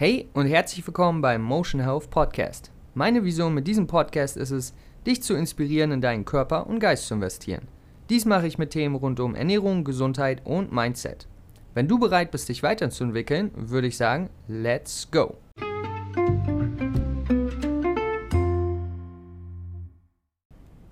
Hey und herzlich willkommen beim Motion Health Podcast. Meine Vision mit diesem Podcast ist es, dich zu inspirieren, in deinen Körper und Geist zu investieren. Dies mache ich mit Themen rund um Ernährung, Gesundheit und Mindset. Wenn du bereit bist, dich weiterzuentwickeln, würde ich sagen, let's go!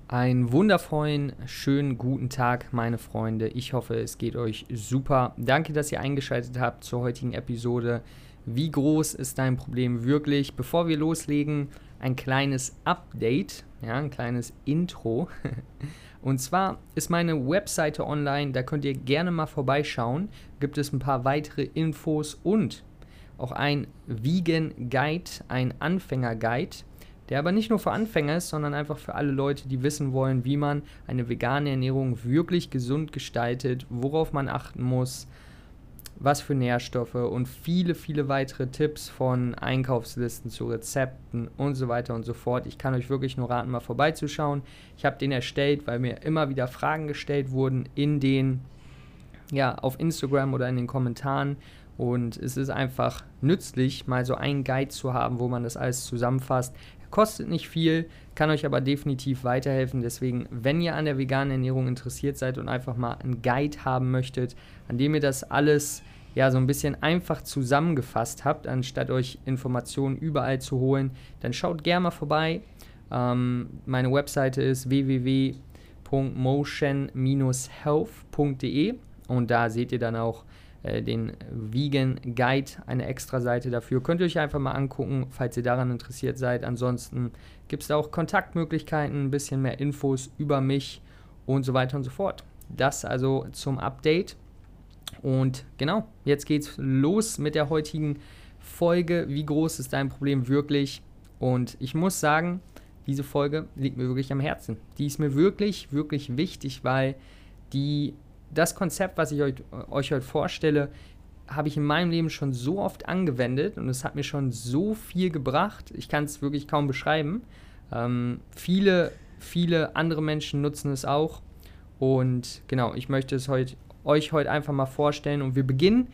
Einen wundervollen, schönen guten Tag, meine Freunde. Ich hoffe, es geht euch super. Danke, dass ihr eingeschaltet habt zur heutigen Episode. Wie groß ist dein Problem wirklich? Bevor wir loslegen, ein kleines Update, ja, ein kleines Intro. Und zwar ist meine Webseite online, da könnt ihr gerne mal vorbeischauen. Gibt es ein paar weitere Infos und auch ein Vegan Guide, ein Anfänger Guide der aber nicht nur für Anfänger ist, sondern einfach für alle Leute, die wissen wollen, wie man eine vegane Ernährung wirklich gesund gestaltet, worauf man achten muss, was für Nährstoffe und viele, viele weitere Tipps von Einkaufslisten zu Rezepten und so weiter und so fort. Ich kann euch wirklich nur raten, mal vorbeizuschauen. Ich habe den erstellt, weil mir immer wieder Fragen gestellt wurden in den, ja, auf Instagram oder in den Kommentaren. Und es ist einfach nützlich, mal so einen Guide zu haben, wo man das alles zusammenfasst. Kostet nicht viel, kann euch aber definitiv weiterhelfen. Deswegen, wenn ihr an der veganen Ernährung interessiert seid und einfach mal einen Guide haben möchtet, an dem ihr das alles ja so ein bisschen einfach zusammengefasst habt, anstatt euch Informationen überall zu holen, dann schaut gerne mal vorbei. Ähm, meine Webseite ist www.motion-health.de und da seht ihr dann auch äh, den Vegan Guide, eine extra Seite dafür. Könnt ihr euch einfach mal angucken, falls ihr daran interessiert seid. Ansonsten gibt es da auch Kontaktmöglichkeiten, ein bisschen mehr Infos über mich und so weiter und so fort. Das also zum Update. Und genau, jetzt geht's los mit der heutigen Folge. Wie groß ist dein Problem wirklich? Und ich muss sagen, diese Folge liegt mir wirklich am Herzen. Die ist mir wirklich, wirklich wichtig, weil die das Konzept, was ich euch, euch heute vorstelle, habe ich in meinem Leben schon so oft angewendet und es hat mir schon so viel gebracht. Ich kann es wirklich kaum beschreiben. Ähm, viele, viele andere Menschen nutzen es auch. Und genau, ich möchte es heute, euch heute einfach mal vorstellen. Und wir beginnen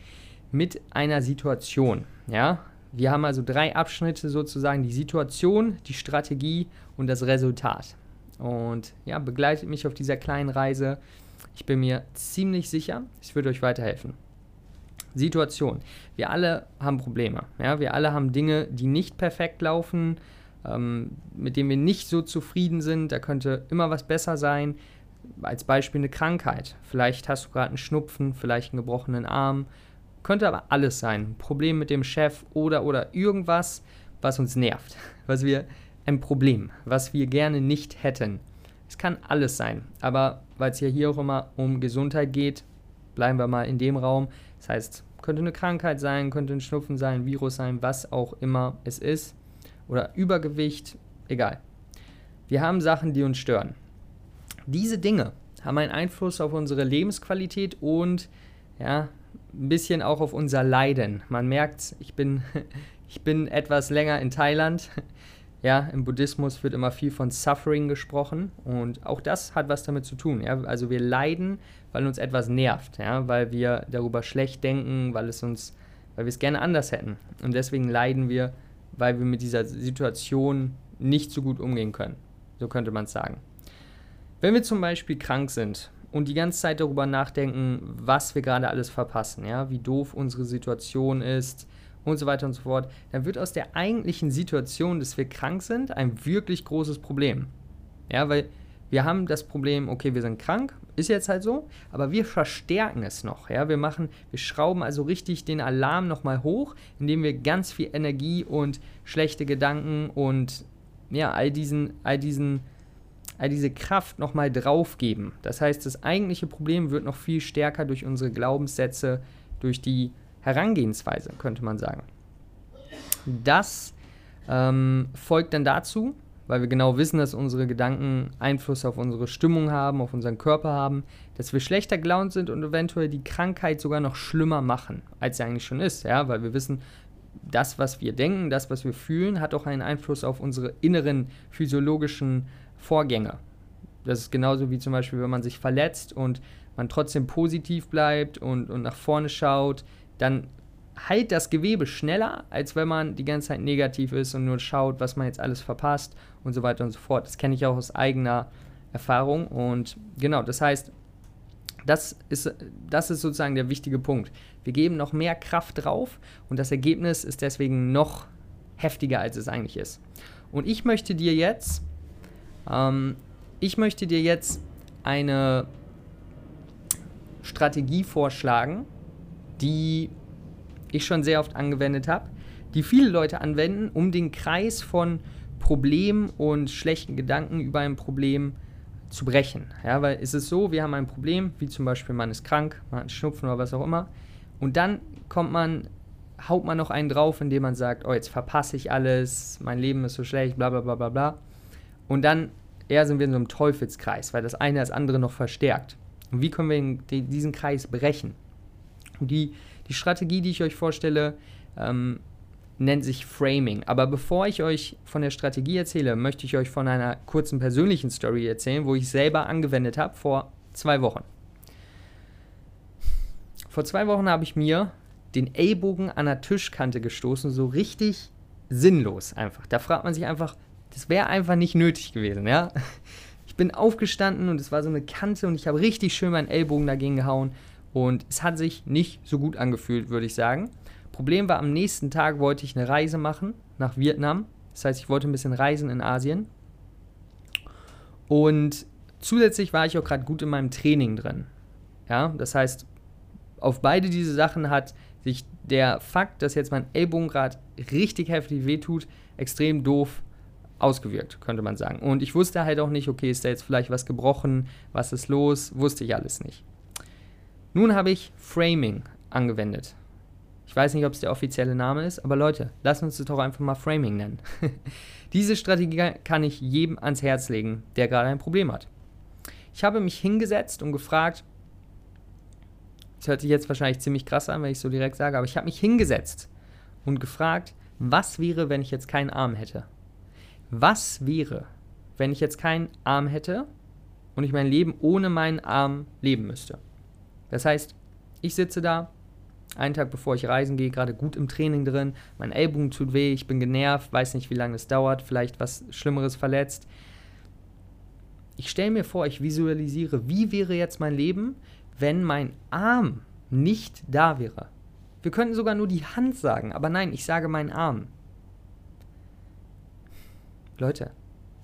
mit einer Situation. Ja, wir haben also drei Abschnitte sozusagen: die Situation, die Strategie und das Resultat. Und ja, begleitet mich auf dieser kleinen Reise. Ich bin mir ziemlich sicher, es wird euch weiterhelfen. Situation. Wir alle haben Probleme. Ja? Wir alle haben Dinge, die nicht perfekt laufen, ähm, mit denen wir nicht so zufrieden sind. Da könnte immer was besser sein. Als Beispiel eine Krankheit. Vielleicht hast du gerade einen Schnupfen, vielleicht einen gebrochenen Arm. Könnte aber alles sein. Ein Problem mit dem Chef oder oder irgendwas, was uns nervt. Was wir ein Problem, was wir gerne nicht hätten. Es kann alles sein. Aber weil es ja hier auch immer um Gesundheit geht, bleiben wir mal in dem Raum. Das heißt, könnte eine Krankheit sein, könnte ein Schnupfen sein, ein Virus sein, was auch immer es ist. Oder Übergewicht, egal. Wir haben Sachen, die uns stören. Diese Dinge haben einen Einfluss auf unsere Lebensqualität und ja, ein bisschen auch auf unser Leiden. Man merkt, ich bin, ich bin etwas länger in Thailand. Ja, im Buddhismus wird immer viel von Suffering gesprochen und auch das hat was damit zu tun. Ja? Also wir leiden, weil uns etwas nervt, ja? weil wir darüber schlecht denken, weil es uns, weil wir es gerne anders hätten. Und deswegen leiden wir, weil wir mit dieser Situation nicht so gut umgehen können. So könnte man es sagen. Wenn wir zum Beispiel krank sind und die ganze Zeit darüber nachdenken, was wir gerade alles verpassen, ja, wie doof unsere Situation ist, und so weiter und so fort, dann wird aus der eigentlichen Situation, dass wir krank sind, ein wirklich großes Problem. Ja, weil wir haben das Problem, okay, wir sind krank, ist jetzt halt so, aber wir verstärken es noch. Ja, wir machen, wir schrauben also richtig den Alarm nochmal hoch, indem wir ganz viel Energie und schlechte Gedanken und ja, all diesen, all diesen, all diese Kraft nochmal draufgeben. Das heißt, das eigentliche Problem wird noch viel stärker durch unsere Glaubenssätze, durch die Herangehensweise, könnte man sagen. Das ähm, folgt dann dazu, weil wir genau wissen, dass unsere Gedanken Einfluss auf unsere Stimmung haben, auf unseren Körper haben, dass wir schlechter gelaunt sind und eventuell die Krankheit sogar noch schlimmer machen, als sie eigentlich schon ist, ja, weil wir wissen, das, was wir denken, das, was wir fühlen, hat auch einen Einfluss auf unsere inneren physiologischen Vorgänge. Das ist genauso wie zum Beispiel, wenn man sich verletzt und man trotzdem positiv bleibt und, und nach vorne schaut, dann heilt das Gewebe schneller, als wenn man die ganze Zeit negativ ist und nur schaut, was man jetzt alles verpasst und so weiter und so fort. Das kenne ich auch aus eigener Erfahrung. Und genau, das heißt, das ist, das ist sozusagen der wichtige Punkt. Wir geben noch mehr Kraft drauf und das Ergebnis ist deswegen noch heftiger, als es eigentlich ist. Und ich möchte dir jetzt, ähm, ich möchte dir jetzt eine Strategie vorschlagen, die ich schon sehr oft angewendet habe, die viele Leute anwenden, um den Kreis von Problemen und schlechten Gedanken über ein Problem zu brechen. Ja, weil es ist so, wir haben ein Problem, wie zum Beispiel man ist krank, man hat einen Schnupfen oder was auch immer, und dann kommt man, haut man noch einen drauf, indem man sagt, oh, jetzt verpasse ich alles, mein Leben ist so schlecht, bla bla bla bla bla. Und dann eher sind wir in so einem Teufelskreis, weil das eine das andere noch verstärkt. Und wie können wir diesen Kreis brechen? Und die die Strategie, die ich euch vorstelle, ähm, nennt sich Framing. Aber bevor ich euch von der Strategie erzähle, möchte ich euch von einer kurzen persönlichen Story erzählen, wo ich selber angewendet habe vor zwei Wochen. Vor zwei Wochen habe ich mir den Ellbogen an der Tischkante gestoßen, so richtig sinnlos einfach. Da fragt man sich einfach, das wäre einfach nicht nötig gewesen, ja. Ich bin aufgestanden und es war so eine Kante und ich habe richtig schön meinen Ellbogen dagegen gehauen und es hat sich nicht so gut angefühlt, würde ich sagen. Problem war, am nächsten Tag wollte ich eine Reise machen nach Vietnam. Das heißt, ich wollte ein bisschen reisen in Asien. Und zusätzlich war ich auch gerade gut in meinem Training drin. Ja, das heißt, auf beide diese Sachen hat sich der Fakt, dass jetzt mein Ellbogen gerade richtig heftig wehtut, extrem doof ausgewirkt, könnte man sagen. Und ich wusste halt auch nicht, okay, ist da jetzt vielleicht was gebrochen, was ist los, wusste ich alles nicht. Nun habe ich Framing angewendet. Ich weiß nicht, ob es der offizielle Name ist, aber Leute, lasst uns es doch einfach mal Framing nennen. Diese Strategie kann ich jedem ans Herz legen, der gerade ein Problem hat. Ich habe mich hingesetzt und gefragt, das hört sich jetzt wahrscheinlich ziemlich krass an, wenn ich so direkt sage, aber ich habe mich hingesetzt und gefragt, was wäre, wenn ich jetzt keinen Arm hätte? Was wäre, wenn ich jetzt keinen Arm hätte und ich mein Leben ohne meinen Arm leben müsste? Das heißt, ich sitze da, einen Tag bevor ich reisen gehe, gerade gut im Training drin, mein Ellbogen tut weh, ich bin genervt, weiß nicht, wie lange es dauert, vielleicht was Schlimmeres verletzt. Ich stelle mir vor, ich visualisiere, wie wäre jetzt mein Leben, wenn mein Arm nicht da wäre. Wir könnten sogar nur die Hand sagen, aber nein, ich sage meinen Arm. Leute,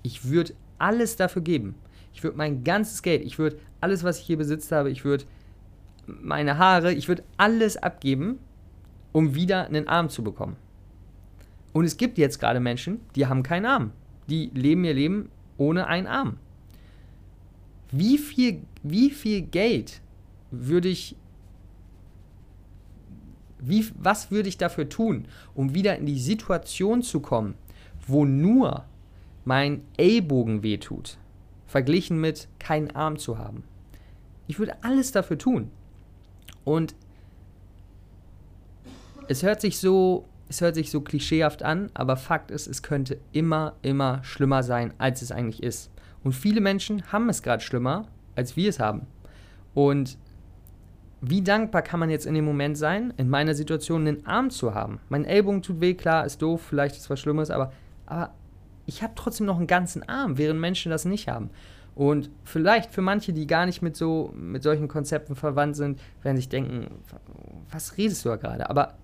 ich würde alles dafür geben. Ich würde mein ganzes Geld, ich würde alles, was ich hier besitzt habe, ich würde meine Haare, ich würde alles abgeben, um wieder einen Arm zu bekommen. Und es gibt jetzt gerade Menschen, die haben keinen Arm. Die leben ihr Leben ohne einen Arm. Wie viel, wie viel Geld würde ich, wie, was würde ich dafür tun, um wieder in die Situation zu kommen, wo nur mein Ellbogen wehtut, verglichen mit keinen Arm zu haben? Ich würde alles dafür tun. Und es hört sich so, es hört sich so klischeehaft an, aber Fakt ist, es könnte immer, immer schlimmer sein, als es eigentlich ist. Und viele Menschen haben es gerade schlimmer, als wir es haben. Und wie dankbar kann man jetzt in dem Moment sein, in meiner Situation einen Arm zu haben? Mein Ellbogen tut weh, klar, ist doof, vielleicht ist was Schlimmes, aber, aber ich habe trotzdem noch einen ganzen Arm, während Menschen das nicht haben. Und vielleicht für manche, die gar nicht mit so mit solchen Konzepten verwandt sind, werden sich denken, was redest du da gerade? Aber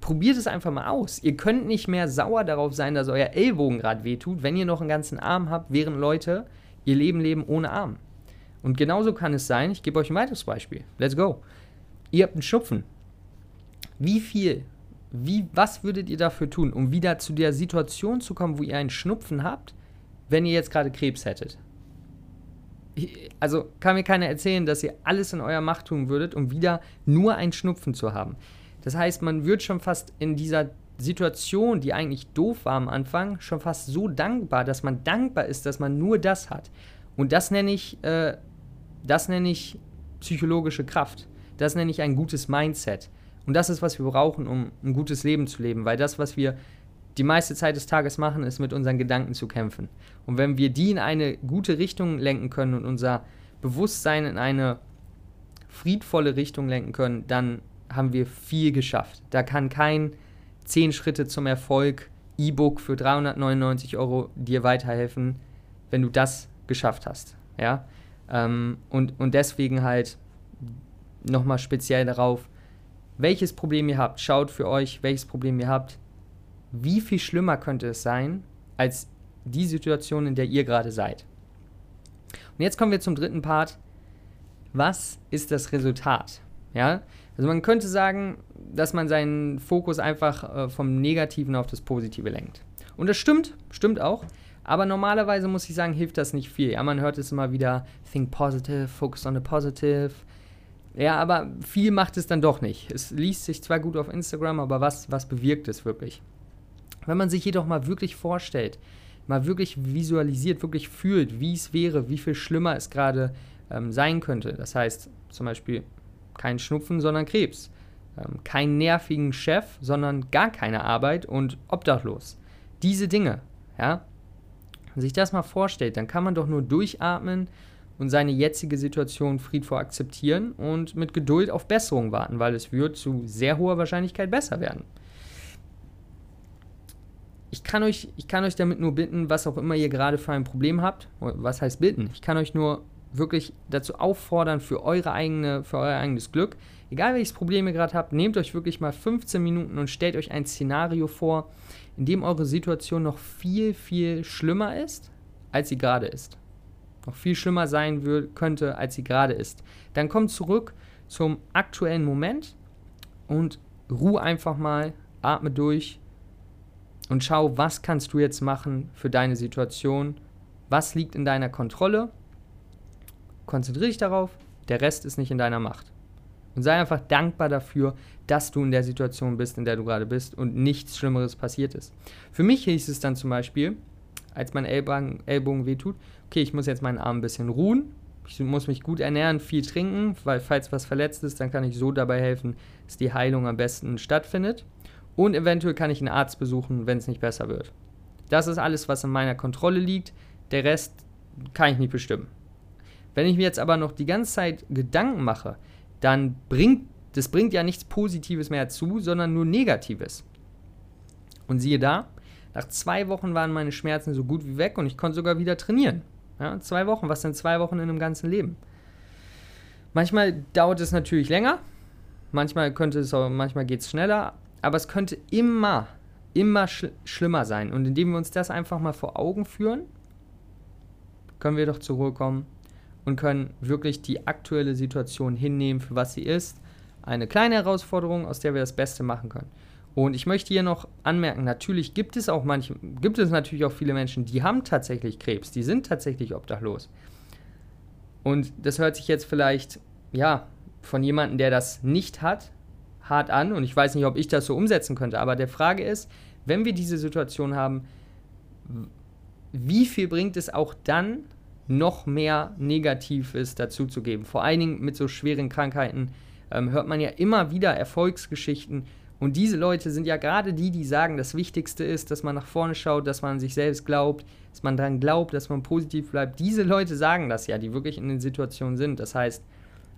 probiert es einfach mal aus. Ihr könnt nicht mehr sauer darauf sein, dass euer Ellbogen gerade wehtut, wenn ihr noch einen ganzen Arm habt, während Leute ihr Leben leben ohne Arm. Und genauso kann es sein, ich gebe euch ein weiteres Beispiel. Let's go. Ihr habt einen Schnupfen. Wie viel, wie, was würdet ihr dafür tun, um wieder zu der Situation zu kommen, wo ihr einen Schnupfen habt, wenn ihr jetzt gerade Krebs hättet? also kann mir keiner erzählen, dass ihr alles in eurer Macht tun würdet, um wieder nur ein Schnupfen zu haben. Das heißt, man wird schon fast in dieser Situation, die eigentlich doof war am Anfang, schon fast so dankbar, dass man dankbar ist, dass man nur das hat. Und das nenne ich, äh, das nenne ich psychologische Kraft. Das nenne ich ein gutes Mindset. Und das ist, was wir brauchen, um ein gutes Leben zu leben, weil das, was wir die meiste Zeit des Tages machen, ist mit unseren Gedanken zu kämpfen. Und wenn wir die in eine gute Richtung lenken können und unser Bewusstsein in eine friedvolle Richtung lenken können, dann haben wir viel geschafft. Da kann kein 10 Schritte zum Erfolg E-Book für 399 Euro dir weiterhelfen, wenn du das geschafft hast. Ja? Ähm, und, und deswegen halt nochmal speziell darauf, welches Problem ihr habt. Schaut für euch, welches Problem ihr habt. Wie viel schlimmer könnte es sein, als die Situation, in der ihr gerade seid. Und jetzt kommen wir zum dritten Part. Was ist das Resultat? Ja, also man könnte sagen, dass man seinen Fokus einfach äh, vom Negativen auf das Positive lenkt. Und das stimmt, stimmt auch. Aber normalerweise muss ich sagen, hilft das nicht viel. Ja, man hört es immer wieder, think positive, focus on the positive. Ja, aber viel macht es dann doch nicht. Es liest sich zwar gut auf Instagram, aber was, was bewirkt es wirklich? Wenn man sich jedoch mal wirklich vorstellt, mal wirklich visualisiert, wirklich fühlt, wie es wäre, wie viel schlimmer es gerade ähm, sein könnte. Das heißt zum Beispiel kein Schnupfen, sondern Krebs. Ähm, keinen nervigen Chef, sondern gar keine Arbeit und obdachlos. Diese Dinge, ja. Wenn sich das mal vorstellt, dann kann man doch nur durchatmen und seine jetzige Situation friedvoll akzeptieren und mit Geduld auf Besserung warten, weil es wird zu sehr hoher Wahrscheinlichkeit besser werden. Ich kann, euch, ich kann euch damit nur bitten, was auch immer ihr gerade für ein Problem habt. Was heißt bitten? Ich kann euch nur wirklich dazu auffordern, für, eure eigene, für euer eigenes Glück, egal welches Problem ihr gerade habt, nehmt euch wirklich mal 15 Minuten und stellt euch ein Szenario vor, in dem eure Situation noch viel, viel schlimmer ist, als sie gerade ist noch viel schlimmer sein könnte, als sie gerade ist. Dann komm zurück zum aktuellen Moment und ruh einfach mal, atme durch und schau, was kannst du jetzt machen für deine Situation, was liegt in deiner Kontrolle. Konzentriere dich darauf, der Rest ist nicht in deiner Macht. Und sei einfach dankbar dafür, dass du in der Situation bist, in der du gerade bist und nichts Schlimmeres passiert ist. Für mich hieß es dann zum Beispiel, als mein Ellbogen, Ellbogen wehtut, okay, ich muss jetzt meinen Arm ein bisschen ruhen, ich muss mich gut ernähren, viel trinken, weil falls was verletzt ist, dann kann ich so dabei helfen, dass die Heilung am besten stattfindet. Und eventuell kann ich einen Arzt besuchen, wenn es nicht besser wird. Das ist alles, was in meiner Kontrolle liegt. Der Rest kann ich nicht bestimmen. Wenn ich mir jetzt aber noch die ganze Zeit Gedanken mache, dann bringt das bringt ja nichts Positives mehr zu, sondern nur Negatives. Und siehe da, nach zwei Wochen waren meine Schmerzen so gut wie weg und ich konnte sogar wieder trainieren. Ja, zwei Wochen, was sind zwei Wochen in einem ganzen Leben? Manchmal dauert es natürlich länger, manchmal könnte es auch, manchmal geht es schneller, aber es könnte immer, immer sch schlimmer sein. Und indem wir uns das einfach mal vor Augen führen, können wir doch zur Ruhe kommen und können wirklich die aktuelle Situation hinnehmen, für was sie ist. Eine kleine Herausforderung, aus der wir das Beste machen können. Und ich möchte hier noch anmerken, natürlich gibt es auch manche, gibt es natürlich auch viele Menschen, die haben tatsächlich Krebs, die sind tatsächlich obdachlos. Und das hört sich jetzt vielleicht, ja, von jemandem, der das nicht hat, hart an. Und ich weiß nicht, ob ich das so umsetzen könnte. Aber der Frage ist, wenn wir diese Situation haben, wie viel bringt es auch dann, noch mehr Negatives dazuzugeben? Vor allen Dingen mit so schweren Krankheiten ähm, hört man ja immer wieder Erfolgsgeschichten und diese Leute sind ja gerade die, die sagen, das Wichtigste ist, dass man nach vorne schaut, dass man sich selbst glaubt, dass man daran glaubt, dass man positiv bleibt. Diese Leute sagen das ja, die wirklich in den Situationen sind. Das heißt,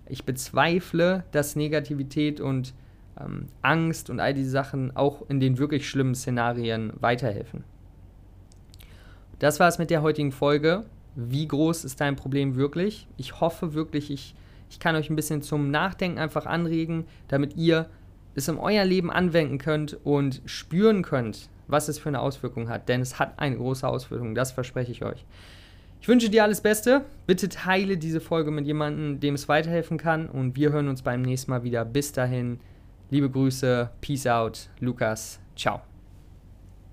ich bezweifle, dass Negativität und ähm, Angst und all diese Sachen auch in den wirklich schlimmen Szenarien weiterhelfen. Das war es mit der heutigen Folge. Wie groß ist dein Problem wirklich? Ich hoffe wirklich, ich, ich kann euch ein bisschen zum Nachdenken einfach anregen, damit ihr es in euer Leben anwenden könnt und spüren könnt, was es für eine Auswirkung hat. Denn es hat eine große Auswirkung, das verspreche ich euch. Ich wünsche dir alles Beste. Bitte teile diese Folge mit jemandem, dem es weiterhelfen kann. Und wir hören uns beim nächsten Mal wieder. Bis dahin, liebe Grüße, Peace out, Lukas, ciao.